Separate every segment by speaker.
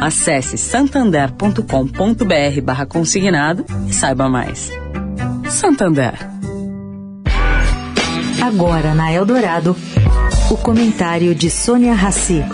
Speaker 1: Acesse santander.com.br barra consignado e saiba mais. Santander.
Speaker 2: Agora na Eldorado, o comentário de Sônia Rassi.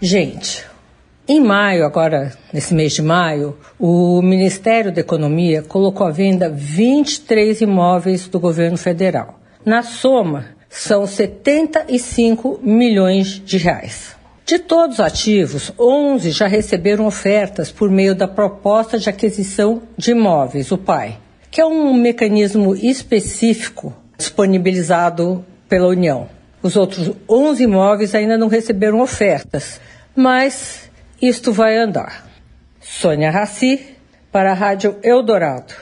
Speaker 3: Gente, em maio, agora nesse mês de maio, o Ministério da Economia colocou à venda 23 imóveis do governo federal. Na soma, são 75 milhões de reais. De todos os ativos, 11 já receberam ofertas por meio da proposta de aquisição de imóveis, o PAI, que é um mecanismo específico disponibilizado pela União. Os outros 11 imóveis ainda não receberam ofertas, mas isto vai andar. Sônia Raci, para a Rádio Eldorado.